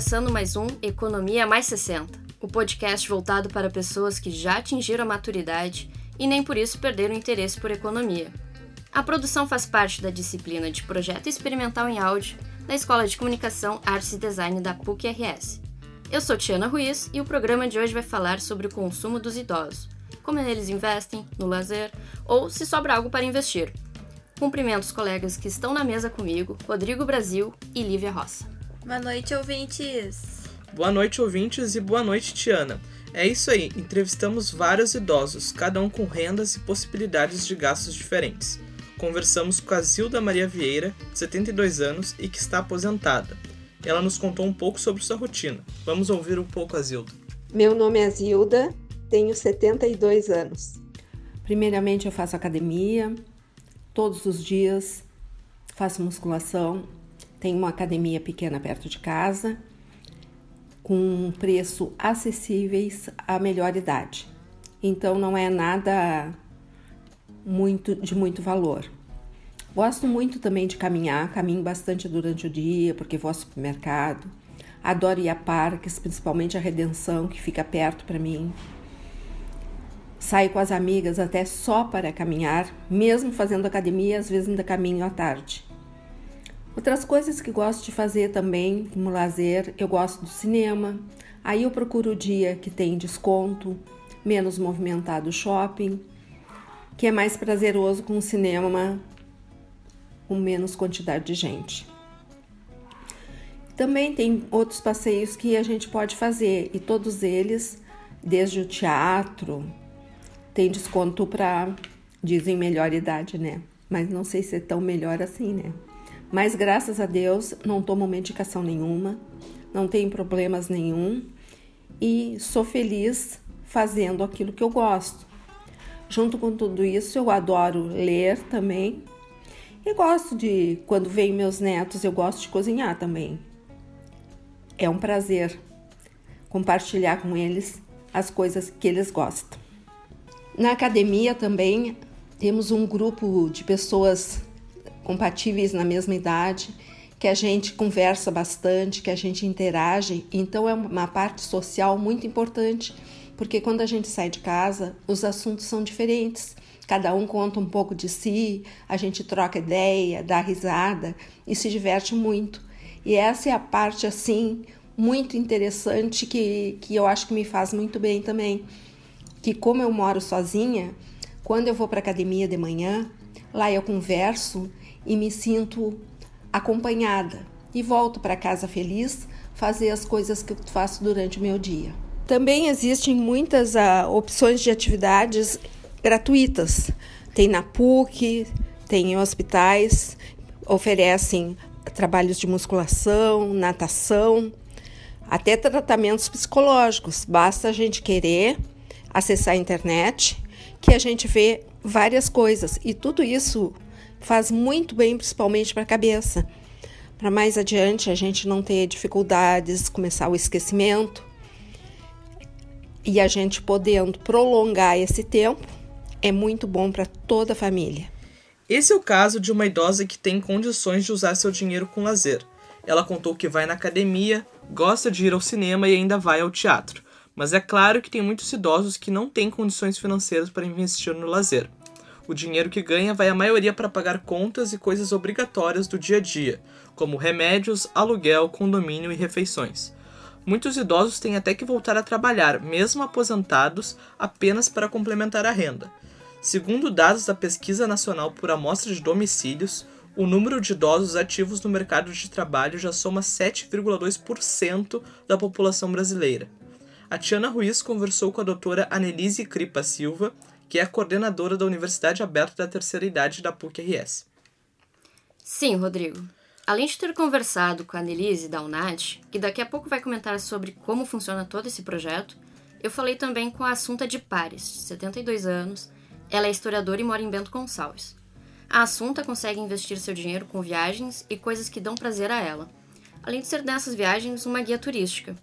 começando mais um Economia Mais 60, o podcast voltado para pessoas que já atingiram a maturidade e nem por isso perderam interesse por economia. A produção faz parte da disciplina de Projeto Experimental em Áudio da Escola de Comunicação, Artes e Design da PUC-RS. Eu sou Tiana Ruiz e o programa de hoje vai falar sobre o consumo dos idosos, como eles investem, no lazer ou se sobra algo para investir. Cumprimento os colegas que estão na mesa comigo, Rodrigo Brasil e Lívia Roça. Boa noite, ouvintes! Boa noite, ouvintes, e boa noite, Tiana. É isso aí, entrevistamos vários idosos, cada um com rendas e possibilidades de gastos diferentes. Conversamos com a Zilda Maria Vieira, 72 anos e que está aposentada. Ela nos contou um pouco sobre sua rotina. Vamos ouvir um pouco a Zilda. Meu nome é Zilda, tenho 72 anos. Primeiramente, eu faço academia todos os dias, faço musculação tem uma academia pequena perto de casa, com preço acessíveis à melhor idade. Então não é nada muito de muito valor. Gosto muito também de caminhar, caminho bastante durante o dia, porque vou ao supermercado. Adoro ir a parques, principalmente a Redenção, que fica perto para mim. Saio com as amigas até só para caminhar, mesmo fazendo academia, às vezes ainda caminho à tarde. Outras coisas que gosto de fazer também, como lazer, eu gosto do cinema. Aí eu procuro o dia que tem desconto, menos movimentado o shopping, que é mais prazeroso com o cinema com menos quantidade de gente. Também tem outros passeios que a gente pode fazer e todos eles, desde o teatro, tem desconto para dizem melhor idade, né? Mas não sei se é tão melhor assim, né? Mas graças a Deus não tomo medicação nenhuma, não tenho problemas nenhum e sou feliz fazendo aquilo que eu gosto. Junto com tudo isso, eu adoro ler também. E gosto de, quando vêm meus netos, eu gosto de cozinhar também. É um prazer compartilhar com eles as coisas que eles gostam. Na academia também temos um grupo de pessoas compatíveis na mesma idade, que a gente conversa bastante, que a gente interage. Então é uma parte social muito importante, porque quando a gente sai de casa, os assuntos são diferentes. Cada um conta um pouco de si, a gente troca ideia, dá risada e se diverte muito. E essa é a parte assim muito interessante que, que eu acho que me faz muito bem também. Que como eu moro sozinha, quando eu vou para academia de manhã, lá eu converso e me sinto acompanhada e volto para casa feliz fazer as coisas que eu faço durante o meu dia. Também existem muitas uh, opções de atividades gratuitas. Tem na PUC, tem em hospitais, oferecem trabalhos de musculação, natação, até tratamentos psicológicos. Basta a gente querer acessar a internet que a gente vê várias coisas e tudo isso faz muito bem, principalmente para a cabeça. Para mais adiante a gente não ter dificuldades, começar o esquecimento e a gente podendo prolongar esse tempo é muito bom para toda a família. Esse é o caso de uma idosa que tem condições de usar seu dinheiro com lazer. Ela contou que vai na academia, gosta de ir ao cinema e ainda vai ao teatro. Mas é claro que tem muitos idosos que não têm condições financeiras para investir no lazer. O dinheiro que ganha vai a maioria para pagar contas e coisas obrigatórias do dia a dia, como remédios, aluguel, condomínio e refeições. Muitos idosos têm até que voltar a trabalhar, mesmo aposentados, apenas para complementar a renda. Segundo dados da Pesquisa Nacional por Amostra de Domicílios, o número de idosos ativos no mercado de trabalho já soma 7,2% da população brasileira. A Tiana Ruiz conversou com a doutora Anelise Cripa Silva, que é coordenadora da Universidade Aberta da Terceira Idade da PUC-RS. Sim, Rodrigo. Além de ter conversado com a Annelise da UNAD, que daqui a pouco vai comentar sobre como funciona todo esse projeto, eu falei também com a Assunta de Pares, de 72 anos. Ela é historiadora e mora em Bento Gonçalves. A Assunta consegue investir seu dinheiro com viagens e coisas que dão prazer a ela, além de ser dessas viagens uma guia turística.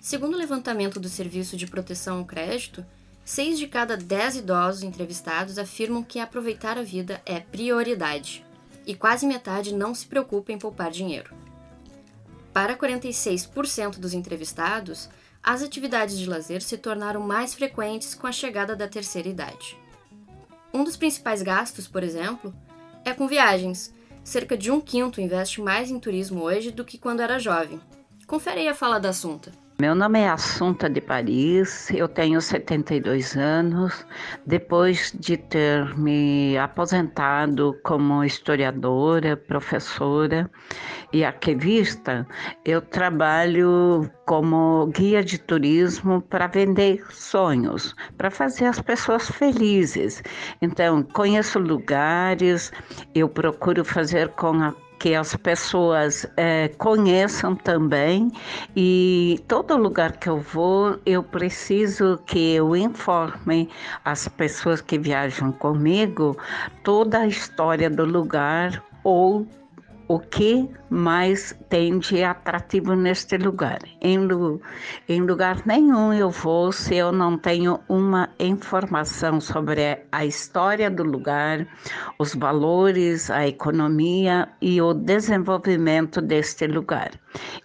Segundo o levantamento do Serviço de Proteção ao Crédito, Seis de cada dez idosos entrevistados afirmam que aproveitar a vida é prioridade, e quase metade não se preocupa em poupar dinheiro. Para 46% dos entrevistados, as atividades de lazer se tornaram mais frequentes com a chegada da terceira idade. Um dos principais gastos, por exemplo, é com viagens. Cerca de um quinto investe mais em turismo hoje do que quando era jovem. Confere aí a fala da Assunta. Meu nome é Assunta de Paris, eu tenho 72 anos. Depois de ter me aposentado como historiadora, professora e arquivista, eu trabalho como guia de turismo para vender sonhos, para fazer as pessoas felizes. Então, conheço lugares, eu procuro fazer com a que as pessoas é, conheçam também. E todo lugar que eu vou eu preciso que eu informe as pessoas que viajam comigo toda a história do lugar ou o que mais tem de atrativo neste lugar. Em, em, lugar nenhum eu vou se eu não tenho uma informação sobre a história do lugar, os valores, a economia e o desenvolvimento deste lugar.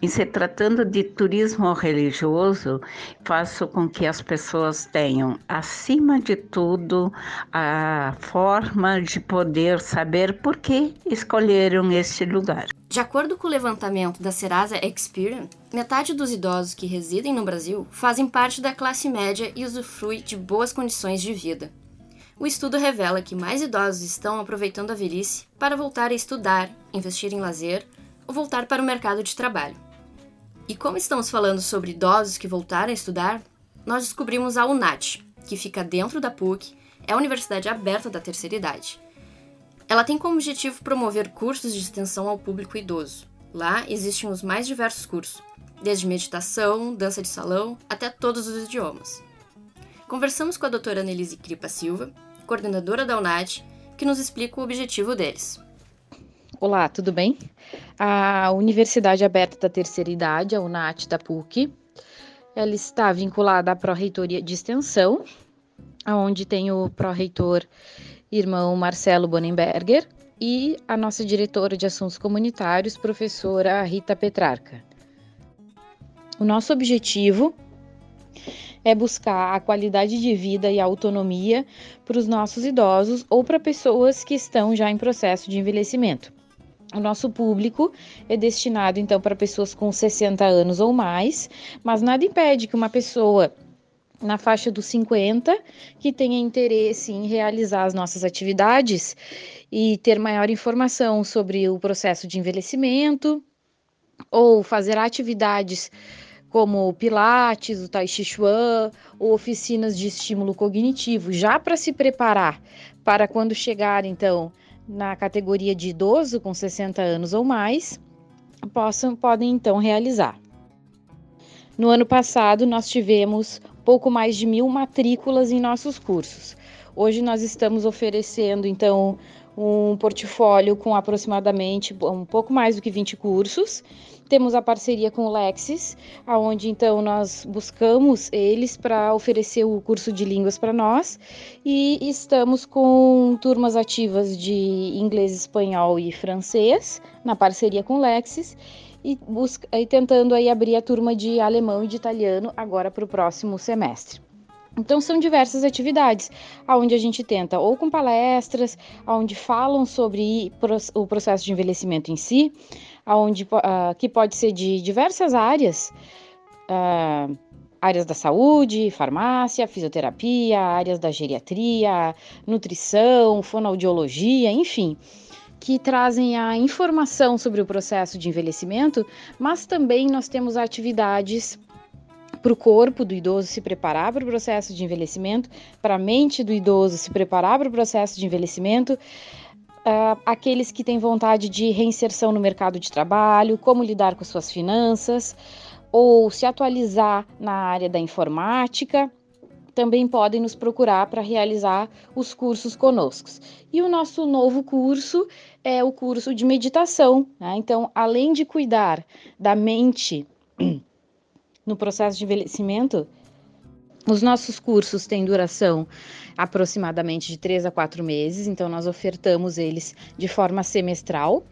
Em se tratando de turismo religioso, faço com que as pessoas tenham, acima de tudo, a forma de poder saber por que escolheram este lugar. De acordo com o levantamento da Serasa Experian, metade dos idosos que residem no Brasil fazem parte da classe média e usufruem de boas condições de vida. O estudo revela que mais idosos estão aproveitando a velhice para voltar a estudar, investir em lazer ou voltar para o mercado de trabalho. E como estamos falando sobre idosos que voltaram a estudar, nós descobrimos a UNAT, que fica dentro da PUC, é a Universidade Aberta da Terceira Idade ela tem como objetivo promover cursos de extensão ao público idoso. Lá existem os mais diversos cursos, desde meditação, dança de salão, até todos os idiomas. Conversamos com a doutora Annelise Cripa Silva, coordenadora da UNAD, que nos explica o objetivo deles. Olá, tudo bem? A Universidade Aberta da Terceira Idade, a UNAT da PUC, ela está vinculada à Pró-Reitoria de Extensão, onde tem o pró-reitor irmão Marcelo Bonenberger, e a nossa diretora de assuntos comunitários, professora Rita Petrarca. O nosso objetivo é buscar a qualidade de vida e a autonomia para os nossos idosos ou para pessoas que estão já em processo de envelhecimento. O nosso público é destinado então para pessoas com 60 anos ou mais, mas nada impede que uma pessoa na faixa dos 50 que tenha interesse em realizar as nossas atividades e ter maior informação sobre o processo de envelhecimento ou fazer atividades como Pilates, o Tai Chi Chuan ou oficinas de estímulo cognitivo, já para se preparar para quando chegar então na categoria de idoso com 60 anos ou mais, possam podem então realizar. No ano passado, nós tivemos pouco mais de mil matrículas em nossos cursos. Hoje nós estamos oferecendo, então, um portfólio com aproximadamente um pouco mais do que 20 cursos. Temos a parceria com o Lexis, aonde então nós buscamos eles para oferecer o curso de línguas para nós e estamos com turmas ativas de inglês, espanhol e francês na parceria com o Lexis e, busca, e tentando aí abrir a turma de alemão e de italiano agora para o próximo semestre. Então são diversas atividades, aonde a gente tenta ou com palestras, aonde falam sobre o processo de envelhecimento em si, aonde uh, que pode ser de diversas áreas, uh, áreas da saúde, farmácia, fisioterapia, áreas da geriatria, nutrição, fonoaudiologia, enfim que trazem a informação sobre o processo de envelhecimento, mas também nós temos atividades para o corpo do idoso se preparar para o processo de envelhecimento, para a mente do idoso se preparar para o processo de envelhecimento, uh, aqueles que têm vontade de reinserção no mercado de trabalho, como lidar com suas finanças, ou se atualizar na área da informática também podem nos procurar para realizar os cursos conosco. E o nosso novo curso é o curso de meditação. Né? Então, além de cuidar da mente no processo de envelhecimento, os nossos cursos têm duração aproximadamente de três a quatro meses, então nós ofertamos eles de forma semestral.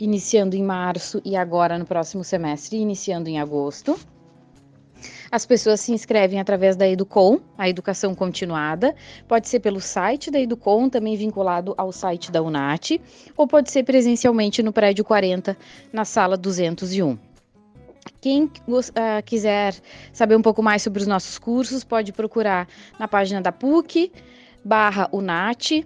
iniciando em março e agora no próximo semestre, iniciando em agosto. As pessoas se inscrevem através da Educom, a educação continuada. Pode ser pelo site da Educom, também vinculado ao site da UNAT, ou pode ser presencialmente no prédio 40, na sala 201. Quem uh, quiser saber um pouco mais sobre os nossos cursos, pode procurar na página da PUC, barra UNAT,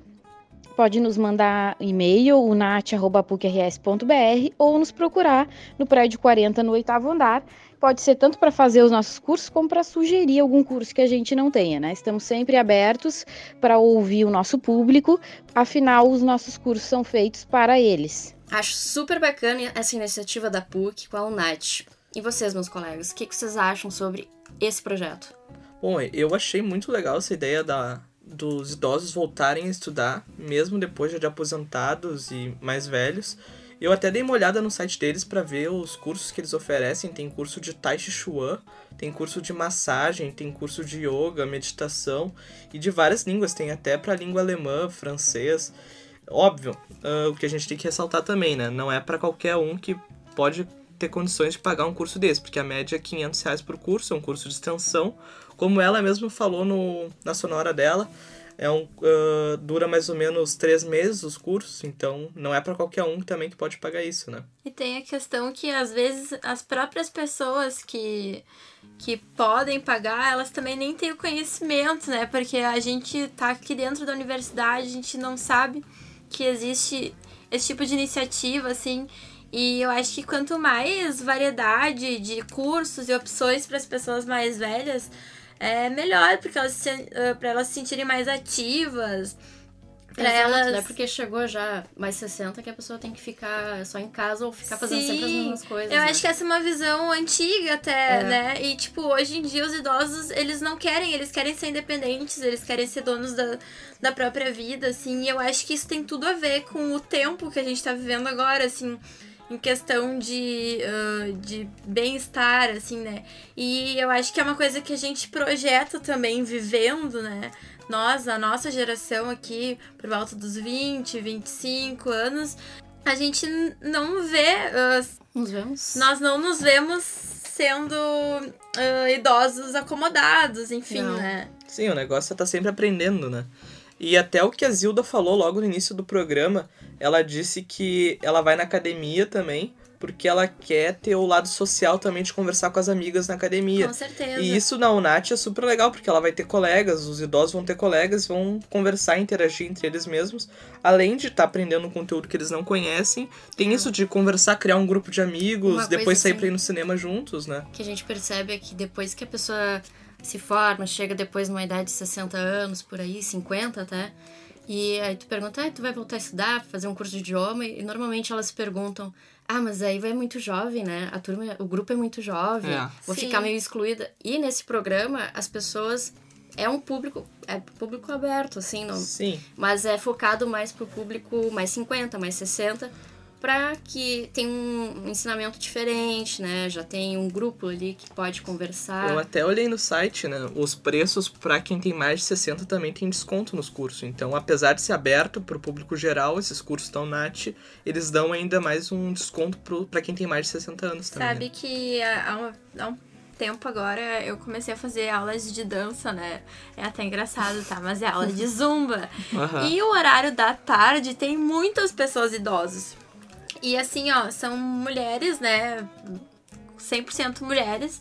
pode nos mandar e-mail, unat.pucrs.br, ou nos procurar no prédio 40, no oitavo andar, Pode ser tanto para fazer os nossos cursos como para sugerir algum curso que a gente não tenha, né? Estamos sempre abertos para ouvir o nosso público, afinal, os nossos cursos são feitos para eles. Acho super bacana essa iniciativa da PUC com a UNAT. E vocês, meus colegas, o que, vocês acham sobre esse projeto? Bom, eu achei muito legal essa ideia da, dos idosos voltarem a estudar, mesmo depois de aposentados e mais velhos. Eu até dei uma olhada no site deles para ver os cursos que eles oferecem. Tem curso de Tai Chi Chuan, tem curso de massagem, tem curso de yoga, meditação e de várias línguas. Tem até para língua alemã, francês. Óbvio, uh, o que a gente tem que ressaltar também, né? Não é para qualquer um que pode ter condições de pagar um curso desse, porque a média é 500 reais por curso, é um curso de extensão. Como ela mesma falou no, na sonora dela, é um, uh, dura mais ou menos três meses os cursos, então não é para qualquer um também que pode pagar isso, né? E tem a questão que às vezes as próprias pessoas que, que podem pagar, elas também nem têm o conhecimento, né? Porque a gente tá aqui dentro da universidade, a gente não sabe que existe esse tipo de iniciativa, assim. E eu acho que quanto mais variedade de cursos e opções para as pessoas mais velhas, é melhor, porque elas se, pra elas se sentirem mais ativas. Pra Exato, elas... Não é porque chegou já mais 60 que a pessoa tem que ficar só em casa ou ficar fazendo Sim, sempre as mesmas coisas. Eu né? acho que essa é uma visão antiga até, é. né? E, tipo, hoje em dia os idosos, eles não querem, eles querem ser independentes, eles querem ser donos da, da própria vida, assim. E eu acho que isso tem tudo a ver com o tempo que a gente tá vivendo agora, assim em questão de, uh, de bem-estar, assim, né? E eu acho que é uma coisa que a gente projeta também vivendo, né? Nós, a nossa geração aqui, por volta dos 20, 25 anos, a gente não vê. Uh, nos vemos? Nós não nos vemos sendo uh, idosos acomodados, enfim, não. né? Sim, o negócio é tá sempre aprendendo, né? E até o que a Zilda falou logo no início do programa, ela disse que ela vai na academia também, porque ela quer ter o lado social também de conversar com as amigas na academia. Com certeza. E isso na UNAT é super legal, porque ela vai ter colegas, os idosos vão ter colegas, vão conversar, interagir entre eles mesmos, além de estar tá aprendendo um conteúdo que eles não conhecem. Tem isso de conversar, criar um grupo de amigos, Uma depois sair assim, pra ir no cinema juntos, né? Que a gente percebe é que depois que a pessoa se forma, chega depois numa idade de 60 anos, por aí, 50 até. E aí tu pergunta, ah, tu vai voltar a estudar, fazer um curso de idioma? E normalmente elas perguntam, ah, mas aí vai muito jovem, né? A turma, o grupo é muito jovem, é. vou Sim. ficar meio excluída. E nesse programa, as pessoas é um público, é público aberto, assim, não. Sim. Mas é focado mais pro público mais 50, mais 60, para que tenha um ensinamento diferente, né? Já tem um grupo ali que pode conversar. Eu até olhei no site, né? Os preços para quem tem mais de 60 também tem desconto nos cursos. Então, apesar de ser aberto para o público geral, esses cursos estão NAT, eles dão ainda mais um desconto para quem tem mais de 60 anos também. Sabe né? que há, um, há um tempo agora eu comecei a fazer aulas de dança, né? É até engraçado, tá? Mas é aula de zumba. Uhum. E o horário da tarde tem muitas pessoas idosas. E assim, ó, são mulheres, né? 100% mulheres,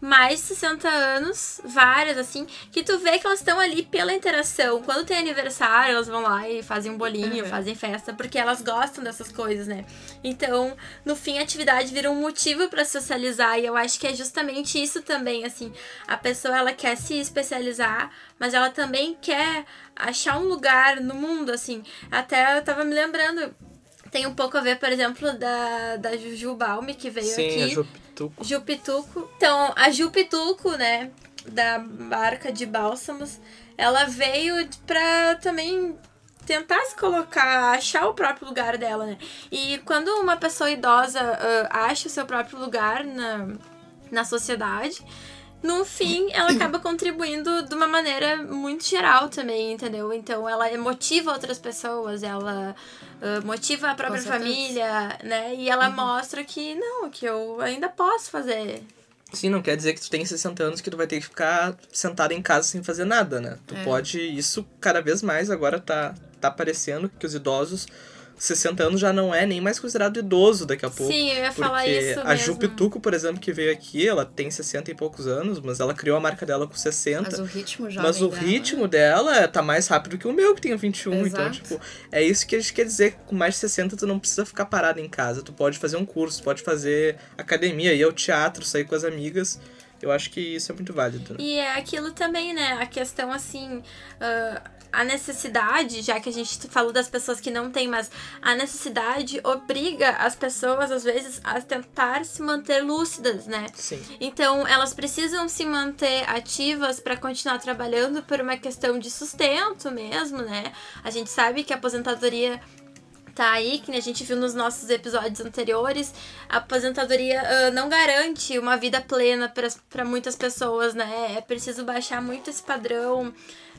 mais de 60 anos, várias, assim, que tu vê que elas estão ali pela interação. Quando tem aniversário, elas vão lá e fazem um bolinho, uhum. fazem festa, porque elas gostam dessas coisas, né? Então, no fim, a atividade vira um motivo para socializar, e eu acho que é justamente isso também, assim. A pessoa, ela quer se especializar, mas ela também quer achar um lugar no mundo, assim. Até eu tava me lembrando tem um pouco a ver, por exemplo, da, da Juju Balme, que veio Sim, aqui. A Jupituco. Jupituco. Então, a Jupituco, né, da barca de bálsamos, ela veio pra também tentar se colocar, achar o próprio lugar dela, né? E quando uma pessoa idosa uh, acha o seu próprio lugar na, na sociedade, no fim, ela acaba contribuindo de uma maneira muito geral também, entendeu? Então, ela motiva outras pessoas, ela uh, motiva a própria família, né? E ela uhum. mostra que, não, que eu ainda posso fazer. Sim, não quer dizer que tu tem 60 anos que tu vai ter que ficar sentado em casa sem fazer nada, né? Tu é. pode, isso cada vez mais agora tá, tá aparecendo que os idosos 60 anos já não é nem mais considerado idoso daqui a pouco. Sim, eu ia falar isso. A Ju Pituco, por exemplo, que veio aqui, ela tem 60 e poucos anos, mas ela criou a marca dela com 60. Mas o ritmo já Mas o dela, ritmo dela tá mais rápido que o meu, que tem 21. Então, Exato. Então, tipo, é isso que a gente quer dizer. Com mais de 60, tu não precisa ficar parado em casa. Tu pode fazer um curso, pode fazer academia, ir ao teatro, sair com as amigas. Eu acho que isso é muito válido. Né? E é aquilo também, né? A questão assim. Uh a necessidade, já que a gente falou das pessoas que não têm, mas a necessidade obriga as pessoas, às vezes, a tentar se manter lúcidas, né? Sim. Então, elas precisam se manter ativas para continuar trabalhando por uma questão de sustento mesmo, né? A gente sabe que a aposentadoria tá aí, que a gente viu nos nossos episódios anteriores, a aposentadoria uh, não garante uma vida plena para muitas pessoas, né? É preciso baixar muito esse padrão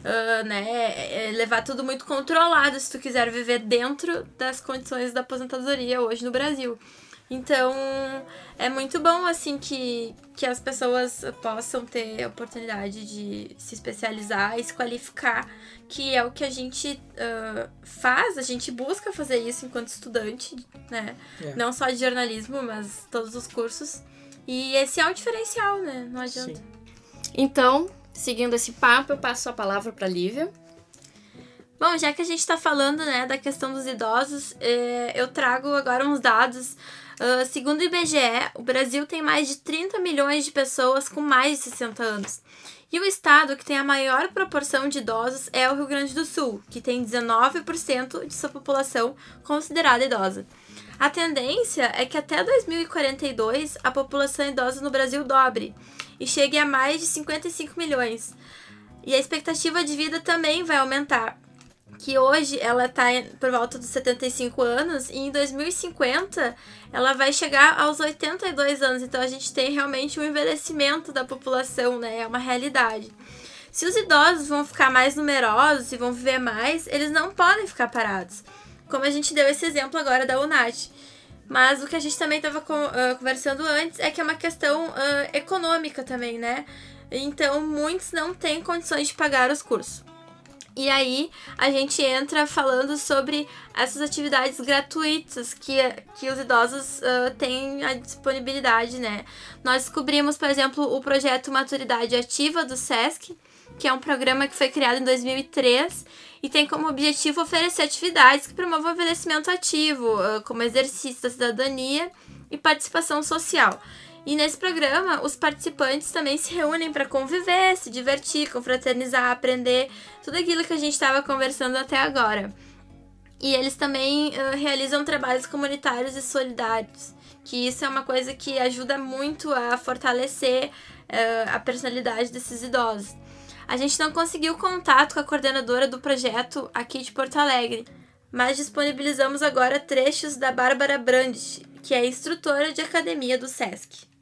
uh, né, é, é levar tudo muito controlado se tu quiser viver dentro das condições da aposentadoria hoje no Brasil. Então, é muito bom, assim, que, que as pessoas possam ter a oportunidade de se especializar e se qualificar, que é o que a gente uh, faz, a gente busca fazer isso enquanto estudante, né? É. Não só de jornalismo, mas todos os cursos. E esse é o diferencial, né? Não adianta. Sim. Então, Seguindo esse papo, eu passo a palavra para Lívia. Bom, já que a gente está falando né, da questão dos idosos, é, eu trago agora uns dados. Uh, segundo o IBGE, o Brasil tem mais de 30 milhões de pessoas com mais de 60 anos. E o estado que tem a maior proporção de idosos é o Rio Grande do Sul, que tem 19% de sua população considerada idosa. A tendência é que até 2042 a população idosa no Brasil dobre e chegue a mais de 55 milhões. E a expectativa de vida também vai aumentar, que hoje ela está por volta dos 75 anos e em 2050 ela vai chegar aos 82 anos. Então a gente tem realmente um envelhecimento da população, né? É uma realidade. Se os idosos vão ficar mais numerosos e vão viver mais, eles não podem ficar parados. Como a gente deu esse exemplo agora da UNAT. Mas o que a gente também estava conversando antes é que é uma questão uh, econômica também, né? Então, muitos não têm condições de pagar os cursos. E aí, a gente entra falando sobre essas atividades gratuitas que, que os idosos uh, têm a disponibilidade, né? Nós descobrimos, por exemplo, o projeto Maturidade Ativa do SESC, que é um programa que foi criado em 2003 e tem como objetivo oferecer atividades que promovam o envelhecimento ativo, ah, como exercício da cidadania e participação social. E nesse programa, os participantes também se reúnem para conviver, se divertir, confraternizar, aprender tudo aquilo que a gente estava conversando até agora. E eles também uh, realizam trabalhos comunitários e solidários, que isso é uma coisa que ajuda muito a fortalecer uh, a personalidade desses idosos. A gente não conseguiu contato com a coordenadora do projeto aqui de Porto Alegre, mas disponibilizamos agora trechos da Bárbara Brandt, que é instrutora de academia do SESC.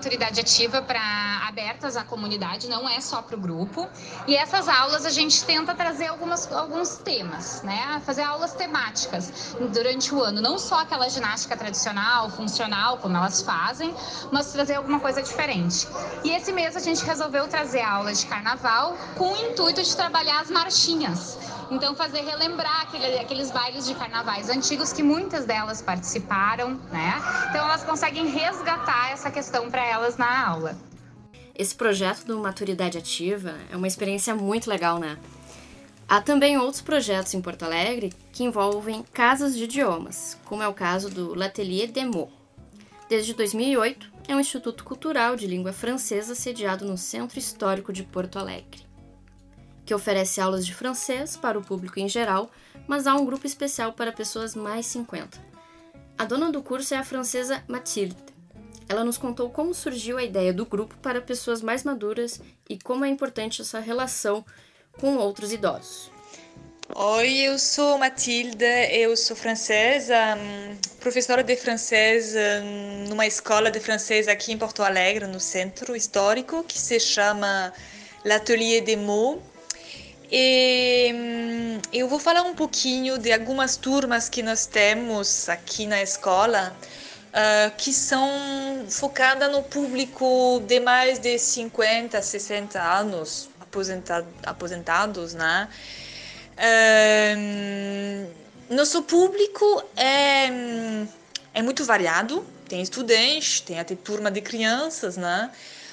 Maturidade ativa para abertas à comunidade, não é só para o grupo. E essas aulas a gente tenta trazer algumas, alguns temas, né? Fazer aulas temáticas durante o ano, não só aquela ginástica tradicional, funcional, como elas fazem, mas trazer alguma coisa diferente. E esse mês a gente resolveu trazer aulas de carnaval com o intuito de trabalhar as marchinhas. Então, fazer relembrar aquele, aqueles bailes de carnavais antigos que muitas delas participaram, né? Então, elas conseguem resgatar essa questão para elas na aula. Esse projeto do Maturidade Ativa é uma experiência muito legal, né? Há também outros projetos em Porto Alegre que envolvem casas de idiomas, como é o caso do L'Atelier Demo. Desde 2008, é um instituto cultural de língua francesa sediado no Centro Histórico de Porto Alegre que oferece aulas de francês para o público em geral, mas há um grupo especial para pessoas mais 50. A dona do curso é a francesa Mathilde. Ela nos contou como surgiu a ideia do grupo para pessoas mais maduras e como é importante essa relação com outros idosos. Oi, eu sou Matilda, eu sou francesa, hum, professora de francês hum, numa escola de francês aqui em Porto Alegre, no centro histórico, que se chama L'Atelier des Mots. E hum, eu vou falar um pouquinho de algumas turmas que nós temos aqui na escola, uh, que são focadas no público de mais de 50, 60 anos, aposentado, aposentados, né? nosso público é, é muito variado. Tem estudantes, tem até turma de crianças, né?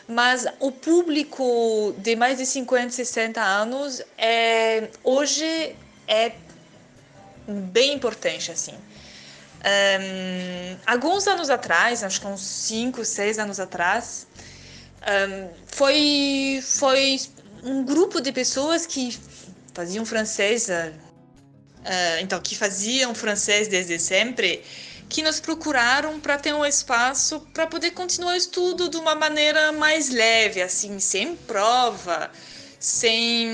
Mas o público de mais de 50, 60 anos é, hoje é bem importante, assim. Um, alguns anos atrás, acho que uns 5, 6 anos atrás, um, foi, foi um grupo de pessoas que faziam francês, uh, então que faziam francês desde sempre, que nos procuraram para ter um espaço para poder continuar o estudo de uma maneira mais leve, assim, sem prova, sem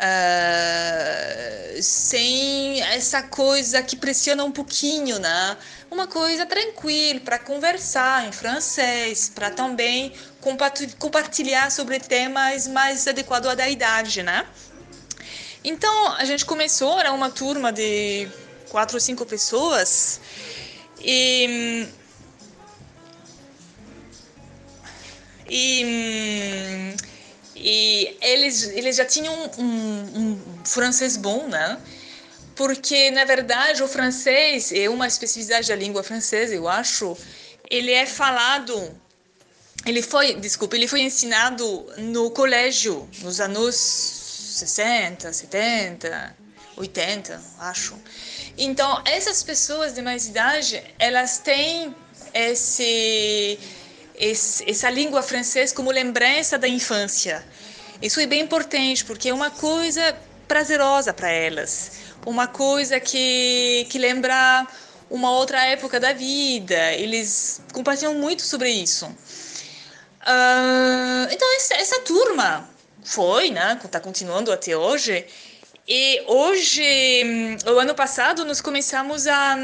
uh, sem essa coisa que pressiona um pouquinho, né? Uma coisa tranquila para conversar em francês, para também compartilhar sobre temas mais adequados à idade, né? Então a gente começou, era uma turma de quatro ou cinco pessoas e e, e eles eles já tinham um, um, um francês bom, né? Porque na verdade o francês é uma especificidade da língua francesa, eu acho. Ele é falado ele foi, desculpa, ele foi ensinado no colégio nos anos 60, 70, 80, acho. Então, essas pessoas de mais idade, elas têm esse, esse, essa língua francesa como lembrança da infância. Isso é bem importante, porque é uma coisa prazerosa para elas, uma coisa que, que lembra uma outra época da vida. Eles compartilham muito sobre isso. Uh, então, essa, essa turma foi, né? Está continuando até hoje. E hoje, o ano passado, nós começamos a,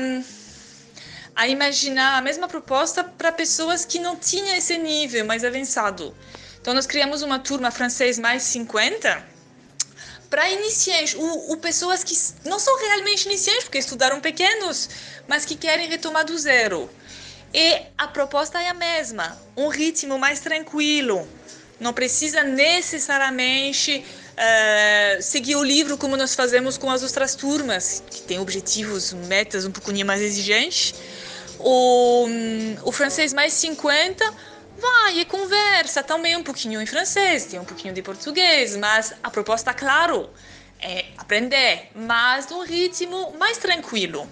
a imaginar a mesma proposta para pessoas que não tinham esse nível mais avançado. Então, nós criamos uma turma francês mais 50 para iniciantes, o, o, pessoas que não são realmente iniciantes, porque estudaram pequenos, mas que querem retomar do zero. E a proposta é a mesma, um ritmo mais tranquilo, não precisa necessariamente uh, seguir o livro como nós fazemos com as outras turmas, que têm objetivos, metas um pouquinho mais exigentes. O, o francês mais 50 vai e conversa também um pouquinho em francês, tem um pouquinho de português, mas a proposta, claro, é aprender, mas num ritmo mais tranquilo.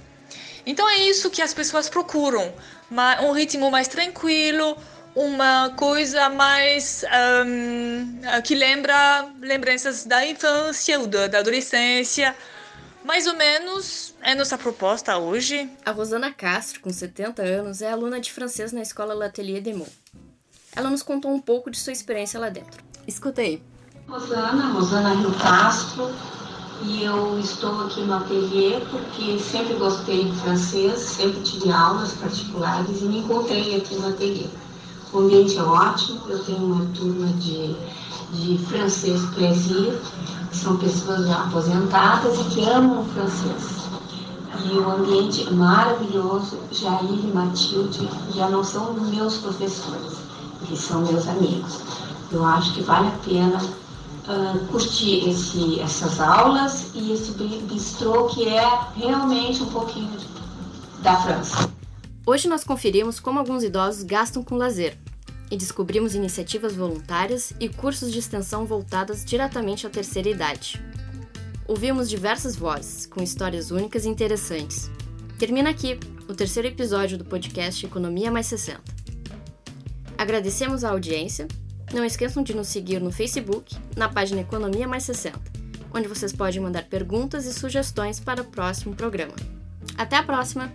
Então é isso que as pessoas procuram, um ritmo mais tranquilo, uma coisa mais um, que lembra lembranças da infância ou da, adolescência. Mais ou menos é nossa proposta hoje. A Rosana Castro, com 70 anos, é aluna de francês na escola L'Atelier des Mots. Ela nos contou um pouco de sua experiência lá dentro. Escuta aí. Rosana, Rosana Rio Castro, e eu estou aqui no ateliê porque sempre gostei de francês, sempre tive aulas particulares e me encontrei aqui no ateliê. O ambiente é ótimo, eu tenho uma turma de, de francês Plaisir, que são pessoas já aposentadas e que amam o francês. E o ambiente maravilhoso. Jair e Matilde já não são meus professores, eles são meus amigos. Eu acho que vale a pena uh, curtir esse, essas aulas e esse bistrô que é realmente um pouquinho de, da França. Hoje nós conferimos como alguns idosos gastam com lazer e descobrimos iniciativas voluntárias e cursos de extensão voltadas diretamente à terceira idade. Ouvimos diversas vozes, com histórias únicas e interessantes. Termina aqui o terceiro episódio do podcast Economia Mais 60. Agradecemos a audiência. Não esqueçam de nos seguir no Facebook, na página Economia Mais 60, onde vocês podem mandar perguntas e sugestões para o próximo programa. Até a próxima!